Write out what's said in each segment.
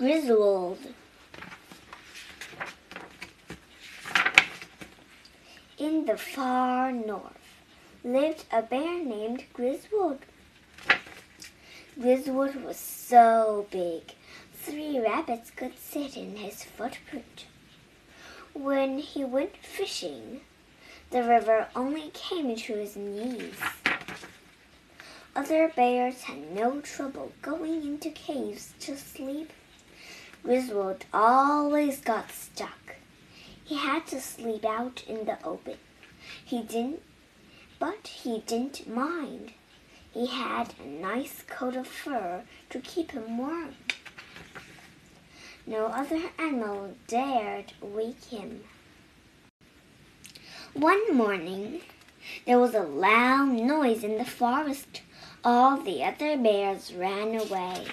Grizzwold. In the far north lived a bear named Grizzwold. Grizzwold was so big, three rabbits could sit in his footprint. When he went fishing, the river only came to his knees. Other bears had no trouble going into caves to sleep. Grizzwold always got stuck. He had to sleep out in the open. He didn't, but he didn't mind. He had a nice coat of fur to keep him warm. No other animal dared wake him. One morning, there was a loud noise in the forest. All the other bears ran away.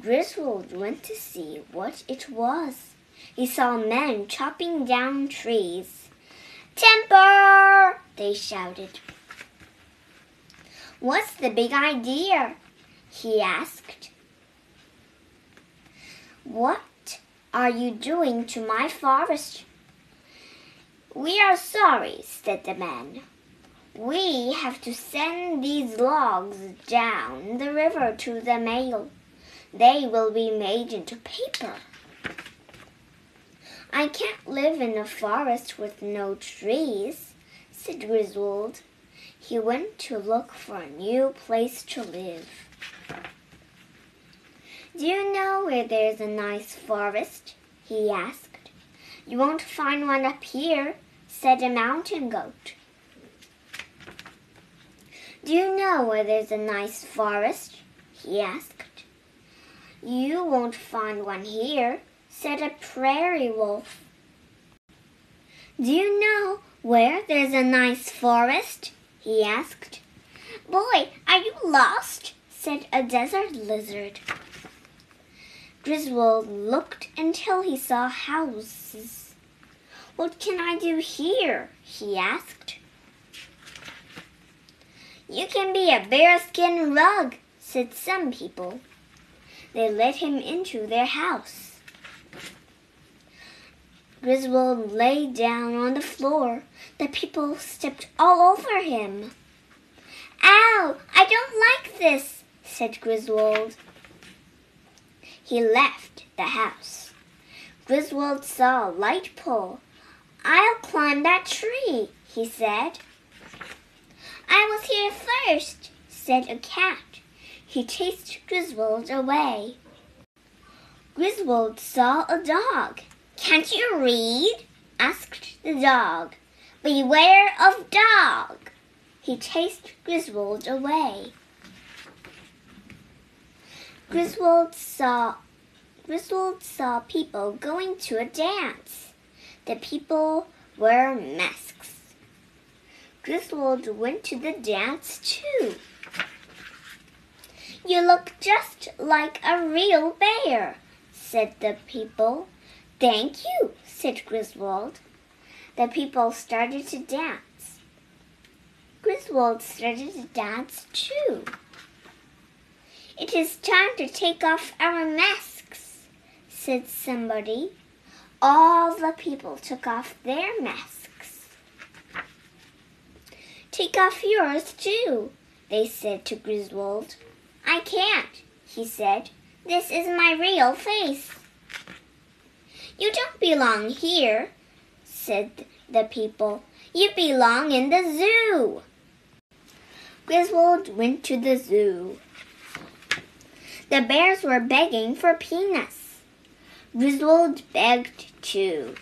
Grizzwold went to see what it was. He saw men chopping down trees. Temper! they shouted. What's the big idea? he asked. What are you doing to my forest? We are sorry, said the man. We have to send these logs down the river to the mail. They will be made into paper. I can't live in a forest with no trees, said Grizzwold. He went to look for a new place to live. Do you know where there's a nice forest? he asked. You won't find one up here, said a mountain goat. Do you know where there's a nice forest? he asked. You won't find one here, said a prairie wolf. Do you know where there's a nice forest? he asked. Boy, are you lost? said a desert lizard. Grizzwold looked until he saw houses. What can I do here? he asked. You can be a bearskin rug, said some people. They led him into their house. Grizzwold lay down on the floor. The people stepped all over him. Ow! I don't like this, said Grizzwold. He left the house. Grizzwold saw a light pole. I'll climb that tree, he said. I was here first, said a cat. He chased Grizzwold away. Grizzwold saw a dog. Can't you read? asked the dog. Beware of dog. He chased Grizzwold away. Grizzwold saw Grizzwold saw people going to a dance. The people wore masks. Grizzwold went to the dance too. You look just like a real bear, said the people. Thank you, said Grizzwold. The people started to dance. Grizzwold started to dance too. It is time to take off our masks, said somebody. All the people took off their masks. Take off yours too, they said to Grizzwold. I can't, he said. This is my real face. You don't belong here, said the people. You belong in the zoo. Grizzwold went to the zoo. The bears were begging for peanuts. Grizzwold begged too.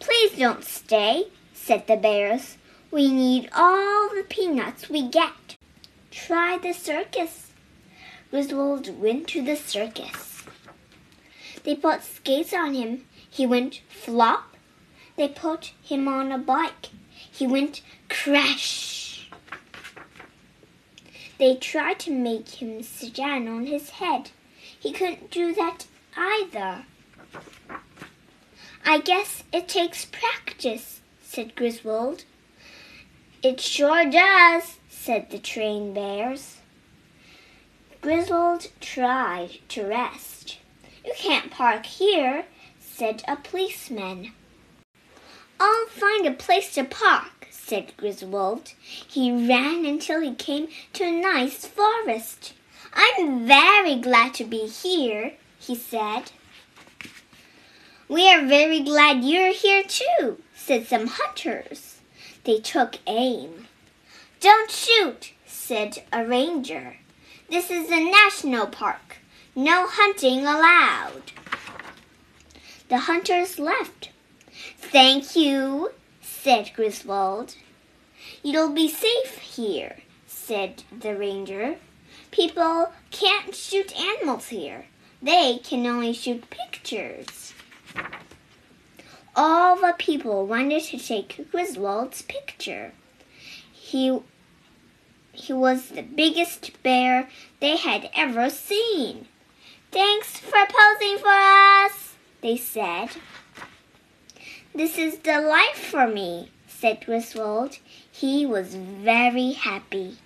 Please don't stay, said the bears. We need all the peanuts we get. Try the circus. Grizzwold went to the circus. They put skates on him. He went flop. They put him on a bike. He went crash. They tried to make him stand on his head. He couldn't do that either. I guess it takes practice, said Grizzwold. It sure does, said the train bears. Grizzwold tried to rest. You can't park here, said a policeman. I'll find a place to park, said Griswold. He ran until he came to a nice forest. I'm very glad to be here, he said. We are very glad you're here too, said some hunters. They took aim. Don't shoot, said a ranger. This is a national park. No hunting allowed. The hunters left. Thank you, said Grizzwold. You'll be safe here, said the ranger. People can't shoot animals here. They can only shoot pictures. All the people wanted to take Grizzwold's picture. He he was the biggest bear they had ever seen. Thanks for posing for us, they said. This is the life for me, said Grizzwold. He was very happy.